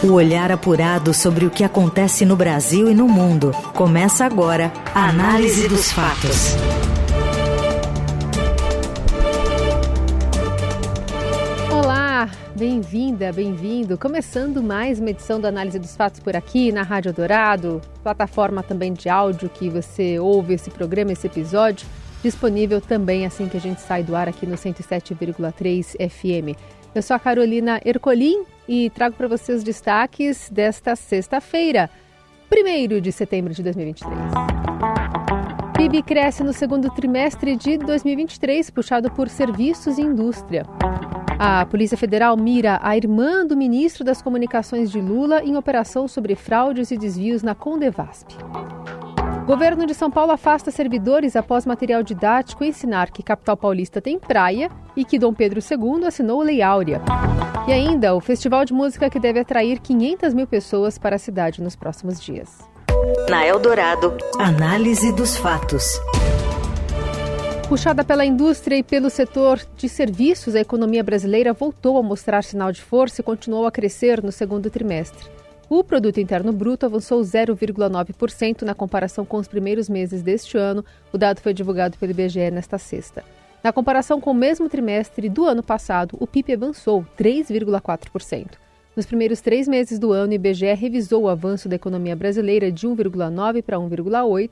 O olhar apurado sobre o que acontece no Brasil e no mundo. Começa agora a Análise dos Fatos. Olá, bem-vinda, bem-vindo. Começando mais uma edição do Análise dos Fatos por aqui na Rádio Dourado, plataforma também de áudio que você ouve esse programa, esse episódio, disponível também assim que a gente sai do ar aqui no 107,3 FM. Eu sou a Carolina Ercolim e trago para você os destaques desta sexta-feira, 1 de setembro de 2023. PIB cresce no segundo trimestre de 2023, puxado por serviços e indústria. A Polícia Federal mira a irmã do ministro das Comunicações de Lula em operação sobre fraudes e desvios na Condevasp. Governo de São Paulo afasta servidores após material didático ensinar que capital paulista tem praia e que Dom Pedro II assinou Lei Áurea. E ainda o festival de música que deve atrair 500 mil pessoas para a cidade nos próximos dias. Na Eldorado, análise dos fatos. Puxada pela indústria e pelo setor de serviços, a economia brasileira voltou a mostrar sinal de força e continuou a crescer no segundo trimestre. O produto interno bruto avançou 0,9% na comparação com os primeiros meses deste ano. O dado foi divulgado pelo IBGE nesta sexta. Na comparação com o mesmo trimestre do ano passado, o PIB avançou 3,4%. Nos primeiros três meses do ano, o IBGE revisou o avanço da economia brasileira de 1,9 para 1,8.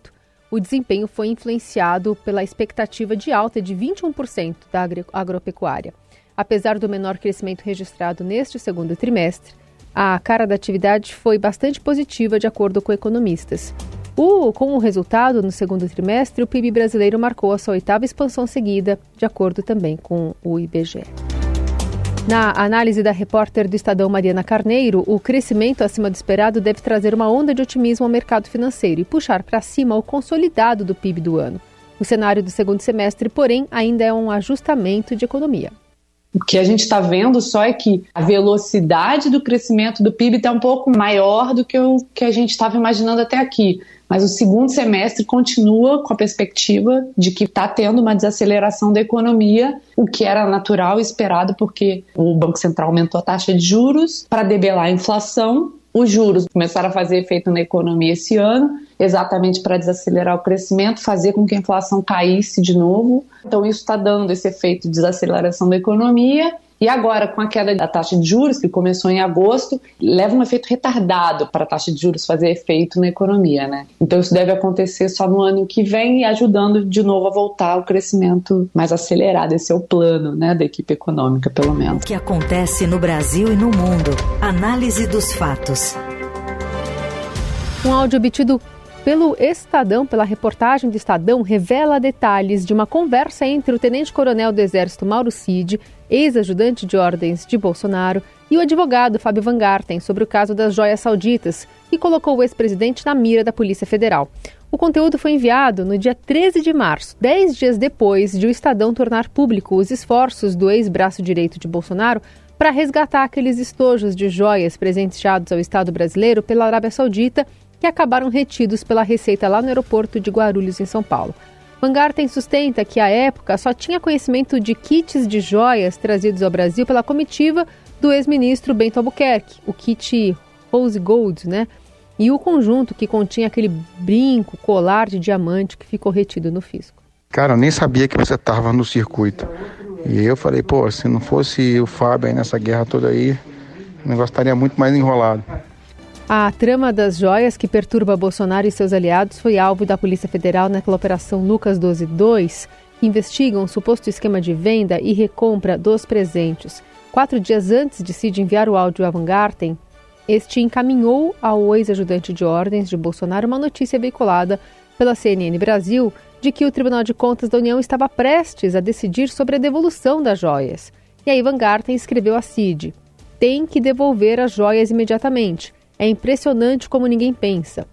O desempenho foi influenciado pela expectativa de alta de 21% da agropecuária. Apesar do menor crescimento registrado neste segundo trimestre, a cara da atividade foi bastante positiva, de acordo com economistas. O, com o resultado, no segundo trimestre, o PIB brasileiro marcou a sua oitava expansão seguida, de acordo também com o IBGE. Na análise da repórter do Estadão Mariana Carneiro, o crescimento acima do esperado deve trazer uma onda de otimismo ao mercado financeiro e puxar para cima o consolidado do PIB do ano. O cenário do segundo semestre, porém, ainda é um ajustamento de economia. O que a gente está vendo só é que a velocidade do crescimento do PIB está um pouco maior do que o que a gente estava imaginando até aqui. Mas o segundo semestre continua com a perspectiva de que está tendo uma desaceleração da economia, o que era natural e esperado, porque o Banco Central aumentou a taxa de juros para debelar a inflação os juros começaram a fazer efeito na economia esse ano, exatamente para desacelerar o crescimento, fazer com que a inflação caísse de novo. Então, isso está dando esse efeito de desaceleração da economia e agora, com a queda da taxa de juros, que começou em agosto, leva um efeito retardado para a taxa de juros fazer efeito na economia, né? Então, isso deve acontecer só no ano que vem e ajudando de novo a voltar ao crescimento mais acelerado. Esse é o plano, né, da equipe econômica, pelo menos. O que acontece no Brasil e no mundo. Análise dos fatos. Um áudio obtido pelo Estadão, pela reportagem do Estadão, revela detalhes de uma conversa entre o tenente-coronel do Exército Mauro Cid, ex-ajudante de ordens de Bolsonaro, e o advogado Fábio Van Garten sobre o caso das joias sauditas, que colocou o ex-presidente na mira da Polícia Federal. O conteúdo foi enviado no dia 13 de março, dez dias depois de o Estadão tornar público os esforços do ex-braço direito de Bolsonaro para resgatar aqueles estojos de joias presenteados ao Estado brasileiro pela Arábia Saudita que acabaram retidos pela Receita lá no aeroporto de Guarulhos, em São Paulo. Van Garten sustenta que, à época, só tinha conhecimento de kits de joias trazidos ao Brasil pela comitiva do ex-ministro Bento Albuquerque, o kit Rose Gold, né? E o conjunto que continha aquele brinco, colar de diamante que ficou retido no fisco. Cara, eu nem sabia que você estava no circuito. E eu falei, pô, se não fosse o Fábio aí nessa guerra toda aí, o negócio estaria muito mais enrolado. A trama das joias que perturba Bolsonaro e seus aliados foi alvo da Polícia Federal naquela Operação Lucas 12-2, que investiga um suposto esquema de venda e recompra dos presentes. Quatro dias antes de Cid enviar o áudio a Van Garten, este encaminhou ao ex-ajudante de ordens de Bolsonaro uma notícia veiculada pela CNN Brasil de que o Tribunal de Contas da União estava prestes a decidir sobre a devolução das joias. E aí Van Garten escreveu a Cid: tem que devolver as joias imediatamente. É impressionante como ninguém pensa.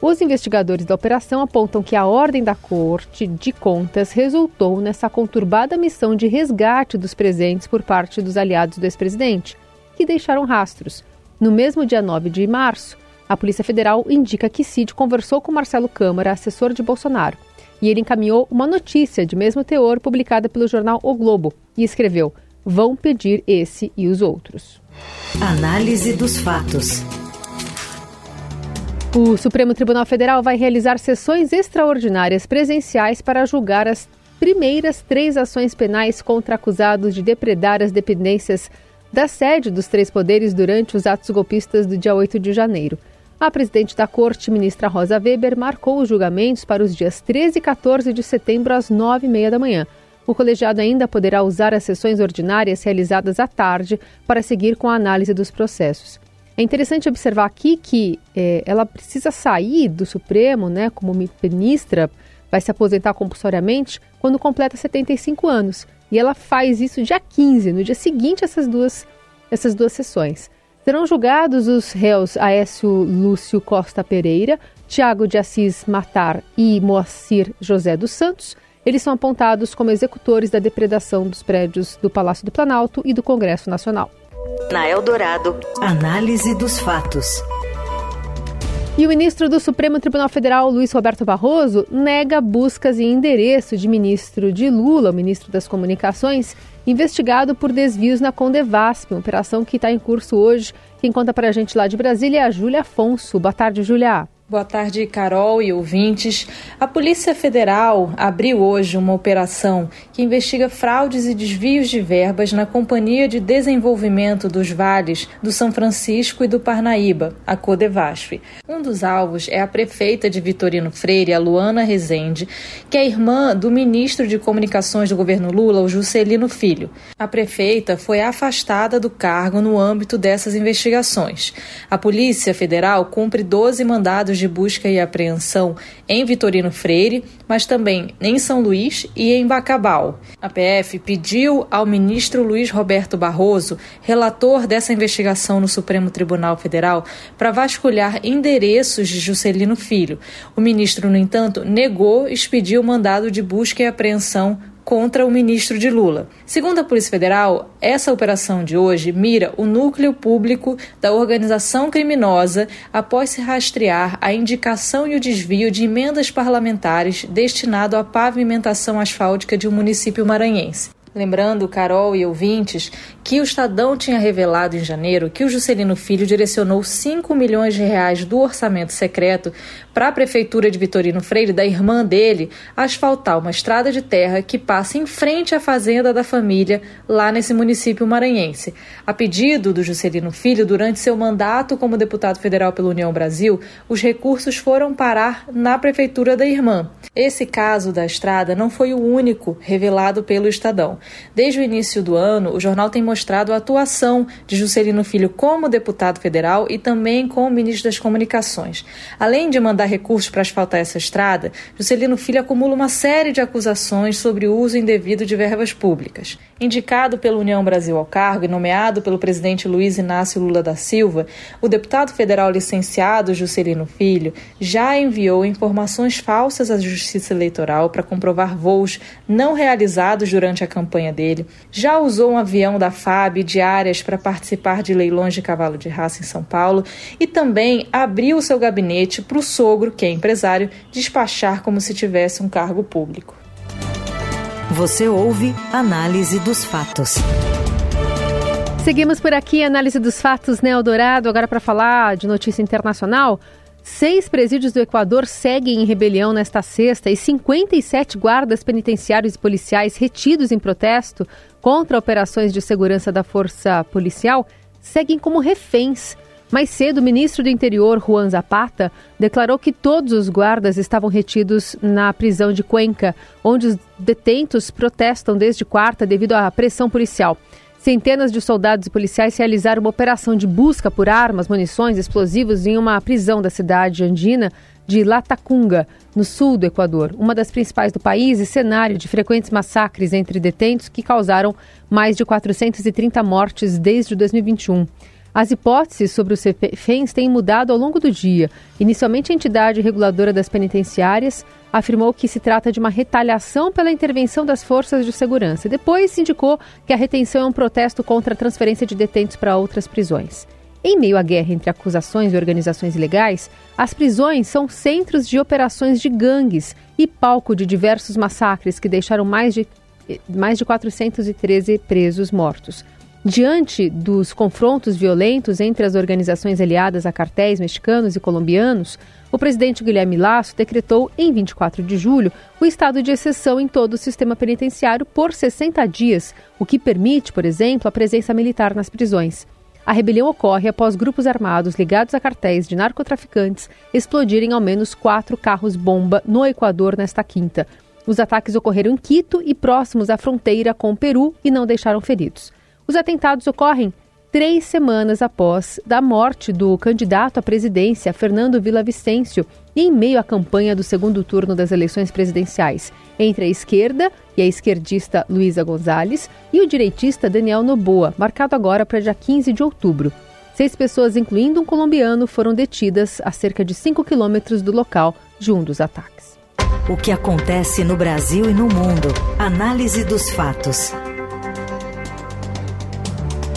Os investigadores da operação apontam que a ordem da Corte de Contas resultou nessa conturbada missão de resgate dos presentes por parte dos aliados do ex-presidente, que deixaram rastros. No mesmo dia 9 de março, a Polícia Federal indica que Cid conversou com Marcelo Câmara, assessor de Bolsonaro, e ele encaminhou uma notícia de mesmo teor publicada pelo jornal O Globo e escreveu: Vão pedir esse e os outros. Análise dos fatos. O Supremo Tribunal Federal vai realizar sessões extraordinárias presenciais para julgar as primeiras três ações penais contra acusados de depredar as dependências da sede dos três poderes durante os atos golpistas do dia 8 de janeiro. A presidente da Corte, ministra Rosa Weber, marcou os julgamentos para os dias 13 e 14 de setembro, às 9h30 da manhã. O colegiado ainda poderá usar as sessões ordinárias realizadas à tarde para seguir com a análise dos processos. É interessante observar aqui que é, ela precisa sair do Supremo, né, como ministra, vai se aposentar compulsoriamente quando completa 75 anos. E ela faz isso dia 15, no dia seguinte essas duas, essas duas sessões. Serão julgados os réus Aécio Lúcio Costa Pereira, Tiago de Assis Matar e Moacir José dos Santos. Eles são apontados como executores da depredação dos prédios do Palácio do Planalto e do Congresso Nacional. Na Eldorado, análise dos fatos. E o ministro do Supremo Tribunal Federal, Luiz Roberto Barroso, nega buscas e endereço de ministro de Lula, o ministro das Comunicações, investigado por desvios na Condevasp, uma operação que está em curso hoje. Quem conta para a gente lá de Brasília é a Júlia Afonso. Boa tarde, Júlia. Boa tarde, Carol e ouvintes. A Polícia Federal abriu hoje uma operação que investiga fraudes e desvios de verbas na Companhia de Desenvolvimento dos Vales do São Francisco e do Parnaíba, a Codevasf. Um dos alvos é a prefeita de Vitorino Freire, a Luana Rezende, que é irmã do ministro de Comunicações do governo Lula, o Juscelino Filho. A prefeita foi afastada do cargo no âmbito dessas investigações. A Polícia Federal cumpre 12 mandados de busca e apreensão em Vitorino Freire, mas também em São Luís e em Bacabal. A PF pediu ao ministro Luiz Roberto Barroso, relator dessa investigação no Supremo Tribunal Federal, para vasculhar endereços de Juscelino Filho. O ministro, no entanto, negou expedir o mandado de busca e apreensão contra o ministro de Lula. Segundo a Polícia Federal, essa operação de hoje mira o núcleo público da organização criminosa após se rastrear a indicação e o desvio de emendas parlamentares destinado à pavimentação asfáltica de um município maranhense. Lembrando, Carol e ouvintes, que o Estadão tinha revelado em janeiro que o Juscelino Filho direcionou 5 milhões de reais do orçamento secreto para a Prefeitura de Vitorino Freire, da irmã dele, asfaltar uma estrada de terra que passa em frente à fazenda da família, lá nesse município maranhense. A pedido do Juscelino Filho, durante seu mandato como deputado federal pela União Brasil, os recursos foram parar na Prefeitura da irmã. Esse caso da estrada não foi o único revelado pelo Estadão. Desde o início do ano, o jornal tem mostrado a atuação de Juscelino Filho como deputado federal e também como ministro das Comunicações. Além de mandar recursos para asfaltar essa estrada, Juscelino Filho acumula uma série de acusações sobre o uso indevido de verbas públicas. Indicado pela União Brasil ao cargo e nomeado pelo presidente Luiz Inácio Lula da Silva, o deputado federal licenciado Juscelino Filho já enviou informações falsas à Justiça Eleitoral para comprovar voos não realizados durante a campanha dele, já usou um avião da FAB diárias para participar de leilões de cavalo de raça em São Paulo e também abriu seu gabinete para o sogro, que é empresário, despachar como se tivesse um cargo público. Você ouve Análise dos Fatos. Seguimos por aqui, Análise dos Fatos, né, Eldorado. Agora para falar de notícia internacional. Seis presídios do Equador seguem em rebelião nesta sexta e 57 guardas penitenciários e policiais retidos em protesto contra operações de segurança da força policial seguem como reféns. Mais cedo, o ministro do Interior, Juan Zapata, declarou que todos os guardas estavam retidos na prisão de Cuenca, onde os detentos protestam desde quarta devido à pressão policial. Centenas de soldados e policiais realizaram uma operação de busca por armas, munições, explosivos em uma prisão da cidade andina de Latacunga, no sul do Equador, uma das principais do país e cenário de frequentes massacres entre detentos que causaram mais de 430 mortes desde 2021. As hipóteses sobre os reféns têm mudado ao longo do dia. Inicialmente, a entidade reguladora das penitenciárias afirmou que se trata de uma retaliação pela intervenção das forças de segurança. Depois, indicou que a retenção é um protesto contra a transferência de detentos para outras prisões. Em meio à guerra entre acusações e organizações ilegais, as prisões são centros de operações de gangues e palco de diversos massacres que deixaram mais de, mais de 413 presos mortos. Diante dos confrontos violentos entre as organizações aliadas a cartéis mexicanos e colombianos, o presidente Guilherme Lasso decretou, em 24 de julho, o estado de exceção em todo o sistema penitenciário por 60 dias, o que permite, por exemplo, a presença militar nas prisões. A rebelião ocorre após grupos armados ligados a cartéis de narcotraficantes explodirem ao menos quatro carros-bomba no Equador nesta quinta. Os ataques ocorreram em Quito e próximos à fronteira com o Peru e não deixaram feridos. Os atentados ocorrem três semanas após da morte do candidato à presidência, Fernando Villavicencio, em meio à campanha do segundo turno das eleições presidenciais, entre a esquerda e a esquerdista Luísa Gonzalez e o direitista Daniel Noboa, marcado agora para dia 15 de outubro. Seis pessoas, incluindo um colombiano, foram detidas a cerca de 5 quilômetros do local de um dos ataques. O que acontece no Brasil e no mundo. Análise dos fatos.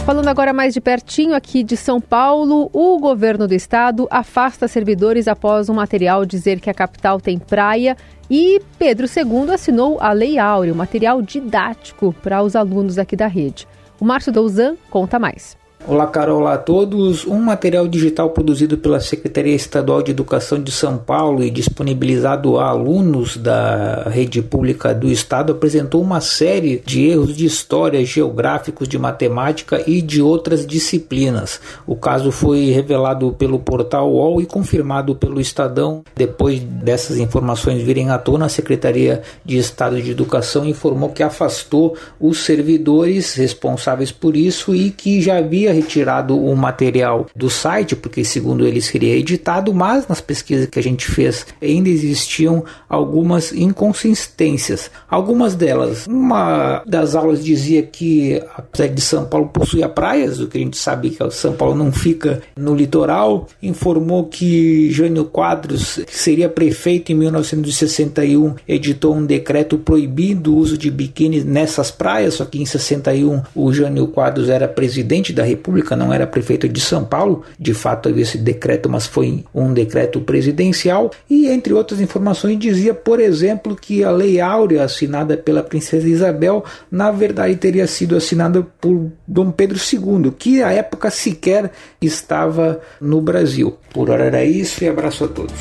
Falando agora mais de pertinho aqui de São Paulo, o governo do estado afasta servidores após um material dizer que a capital tem praia e Pedro II assinou a Lei Áurea, um material didático para os alunos aqui da rede. O Márcio Douzan conta mais. Olá, Carol, olá a todos. Um material digital produzido pela Secretaria Estadual de Educação de São Paulo e disponibilizado a alunos da rede pública do Estado apresentou uma série de erros de história, geográficos, de matemática e de outras disciplinas. O caso foi revelado pelo portal UOL e confirmado pelo Estadão. Depois dessas informações virem à tona, a Secretaria de Estado de Educação informou que afastou os servidores responsáveis por isso e que já havia retirado o material do site, porque segundo eles seria editado, mas nas pesquisas que a gente fez ainda existiam algumas inconsistências. Algumas delas, uma das aulas dizia que a cidade de São Paulo possuía praias, o que a gente sabe que São Paulo não fica no litoral, informou que Jânio Quadros, que seria prefeito em 1961, editou um decreto proibindo o uso de biquíni nessas praias, só que em 61 o Jânio Quadros era presidente da República República, não era prefeito de São Paulo, de fato havia esse decreto, mas foi um decreto presidencial, e entre outras informações dizia, por exemplo, que a Lei Áurea, assinada pela Princesa Isabel, na verdade teria sido assinada por Dom Pedro II, que à época sequer estava no Brasil. Por hora era isso e abraço a todos.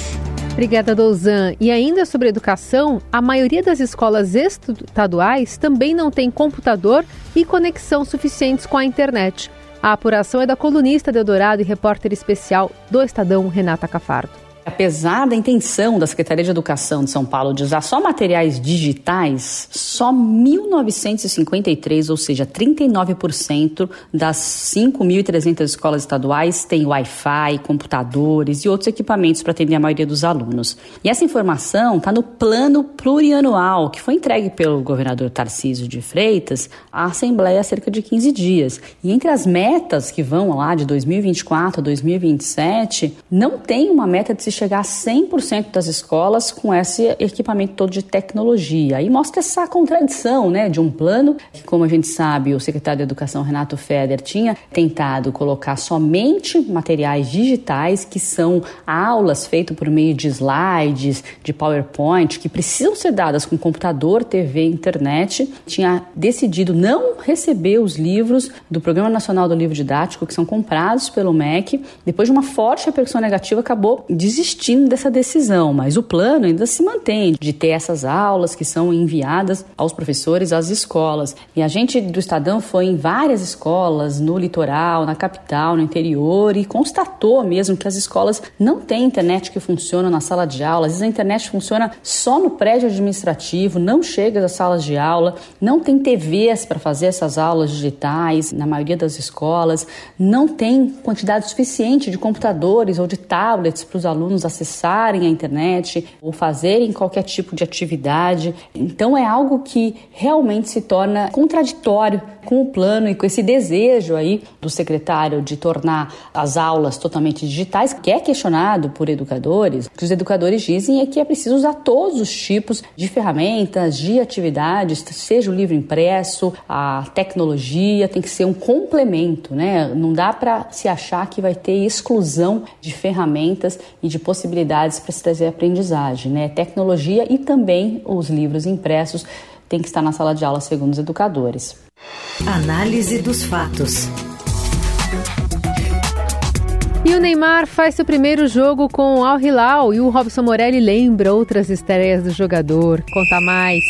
Obrigada, Douzan. E ainda sobre educação, a maioria das escolas estaduais também não tem computador e conexão suficientes com a internet. A apuração é da colunista de Eldorado e repórter especial do Estadão, Renata Cafardo. Apesar da intenção da Secretaria de Educação de São Paulo de usar só materiais digitais, só 1.953, ou seja, 39% das 5.300 escolas estaduais têm Wi-Fi, computadores e outros equipamentos para atender a maioria dos alunos. E essa informação está no plano plurianual que foi entregue pelo governador Tarcísio de Freitas à Assembleia há cerca de 15 dias. E entre as metas que vão lá de 2024 a 2027, não tem uma meta de se chegar a 100% das escolas com esse equipamento todo de tecnologia. E mostra essa contradição né, de um plano que, como a gente sabe, o secretário de Educação, Renato Feder, tinha tentado colocar somente materiais digitais, que são aulas feitas por meio de slides, de PowerPoint, que precisam ser dadas com computador, TV, internet. Tinha decidido não receber os livros do Programa Nacional do Livro Didático, que são comprados pelo MEC. Depois de uma forte repercussão negativa, acabou desistindo desistindo dessa decisão, mas o plano ainda se mantém de ter essas aulas que são enviadas aos professores às escolas. E a gente do Estadão foi em várias escolas, no litoral, na capital, no interior, e constatou mesmo que as escolas não têm internet que funciona na sala de aula. Às vezes a internet funciona só no prédio administrativo, não chega às salas de aula, não tem TVs para fazer essas aulas digitais na maioria das escolas, não tem quantidade suficiente de computadores ou de tablets para os alunos alunos acessarem a internet ou fazerem qualquer tipo de atividade. Então é algo que realmente se torna contraditório com o plano e com esse desejo aí do secretário de tornar as aulas totalmente digitais, que é questionado por educadores. O que os educadores dizem é que é preciso usar todos os tipos de ferramentas, de atividades, seja o livro impresso, a tecnologia, tem que ser um complemento, né? Não dá para se achar que vai ter exclusão de ferramentas e de possibilidades para se trazer aprendizagem, né? Tecnologia e também os livros impressos têm que estar na sala de aula, segundo os educadores. Análise dos fatos. E o Neymar faz seu primeiro jogo com o Al Hilal e o Robson Morelli lembra outras estreias do jogador. Conta mais.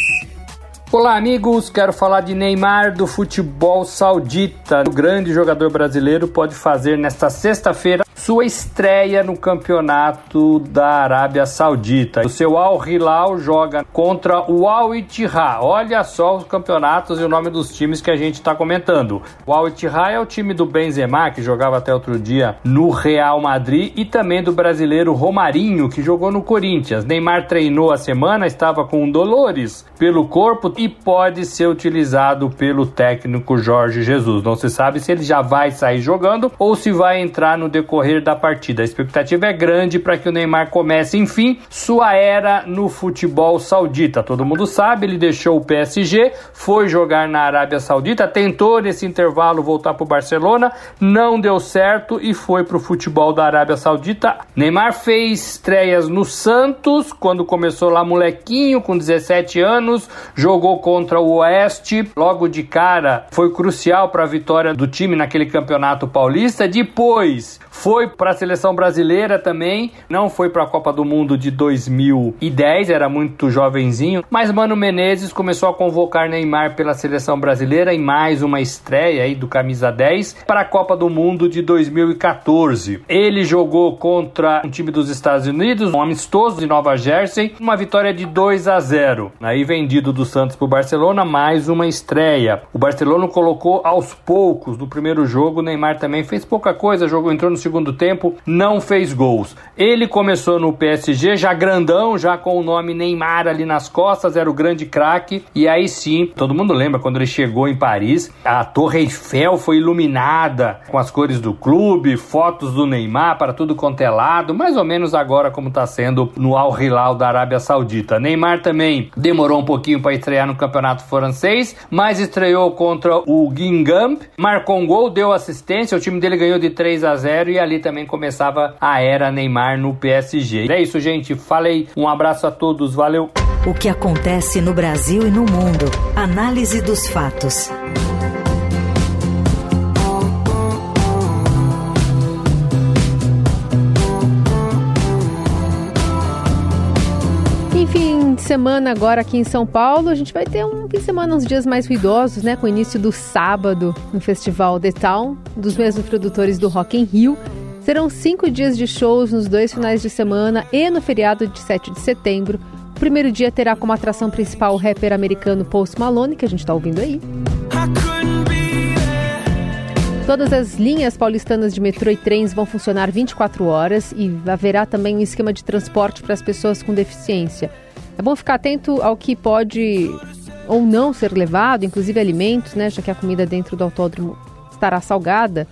Olá, amigos. Quero falar de Neymar do futebol saudita. O grande jogador brasileiro pode fazer nesta sexta-feira sua estreia no campeonato da Arábia Saudita. O seu Al Hilal joga contra o Al Ittihad. Olha só os campeonatos e o nome dos times que a gente está comentando. O Al Ittihad é o time do Benzema, que jogava até outro dia no Real Madrid, e também do brasileiro Romarinho, que jogou no Corinthians. Neymar treinou a semana, estava com dolores pelo corpo e pode ser utilizado pelo técnico Jorge Jesus. Não se sabe se ele já vai sair jogando ou se vai entrar no decorrer da partida. A expectativa é grande para que o Neymar comece, enfim, sua era no futebol saudita. Todo mundo sabe, ele deixou o PSG, foi jogar na Arábia Saudita, tentou nesse intervalo voltar para o Barcelona, não deu certo e foi para o futebol da Arábia Saudita. Neymar fez estreias no Santos, quando começou lá molequinho, com 17 anos, jogou contra o Oeste, logo de cara foi crucial para a vitória do time naquele campeonato paulista. Depois foi foi para a seleção brasileira também, não foi para a Copa do Mundo de 2010, era muito jovenzinho, mas Mano Menezes começou a convocar Neymar pela seleção brasileira em mais uma estreia aí do camisa 10 para a Copa do Mundo de 2014. Ele jogou contra um time dos Estados Unidos, um amistoso de Nova Jersey, uma vitória de 2 a 0. Aí vendido do Santos para o Barcelona, mais uma estreia. O Barcelona colocou aos poucos no primeiro jogo, Neymar também fez pouca coisa, jogou entrou no segundo tempo, não fez gols. Ele começou no PSG já grandão, já com o nome Neymar ali nas costas, era o grande craque. E aí sim, todo mundo lembra quando ele chegou em Paris, a Torre Eiffel foi iluminada com as cores do clube, fotos do Neymar para tudo quanto é lado, mais ou menos agora como está sendo no Al Hilal da Arábia Saudita. Neymar também demorou um pouquinho para estrear no campeonato francês, mas estreou contra o Guingamp, marcou um gol, deu assistência, o time dele ganhou de 3 a 0 e ali também começava a era Neymar no PSG. É isso, gente. Falei. Um abraço a todos. Valeu. O que acontece no Brasil e no mundo. Análise dos fatos. Semana agora aqui em São Paulo, a gente vai ter um fim de semana, uns dias mais ruidosos, né? Com o início do sábado no Festival The Town, dos mesmos produtores do Rock in Rio. Serão cinco dias de shows nos dois finais de semana e no feriado de 7 de setembro. O primeiro dia terá como atração principal o rapper americano Post Malone, que a gente está ouvindo aí. Todas as linhas paulistanas de metrô e trens vão funcionar 24 horas e haverá também um esquema de transporte para as pessoas com deficiência. É bom ficar atento ao que pode ou não ser levado, inclusive alimentos, né? Já que a comida dentro do autódromo estará salgada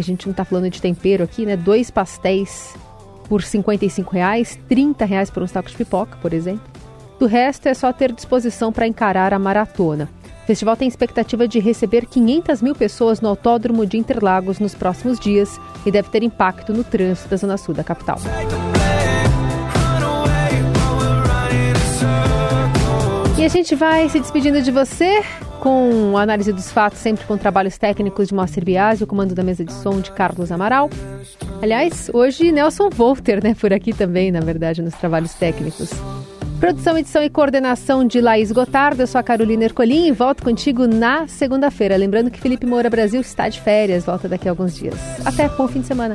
a gente não está falando de tempero aqui, né? Dois pastéis por 55 reais, 30 reais por um saco de pipoca, por exemplo. Do resto é só ter disposição para encarar a maratona. O festival tem expectativa de receber 500 mil pessoas no Autódromo de Interlagos nos próximos dias e deve ter impacto no trânsito da Zona Sul da capital. E a gente vai se despedindo de você com análise dos fatos, sempre com trabalhos técnicos de Moacir Biasi, o comando da mesa de som de Carlos Amaral. Aliás, hoje Nelson Volter, né, por aqui também, na verdade, nos trabalhos técnicos. Produção, edição e coordenação de Laís Gotardo. Eu sou a Carolina Ercolim e volto contigo na segunda-feira. Lembrando que Felipe Moura Brasil está de férias, volta daqui a alguns dias. Até, bom fim de semana.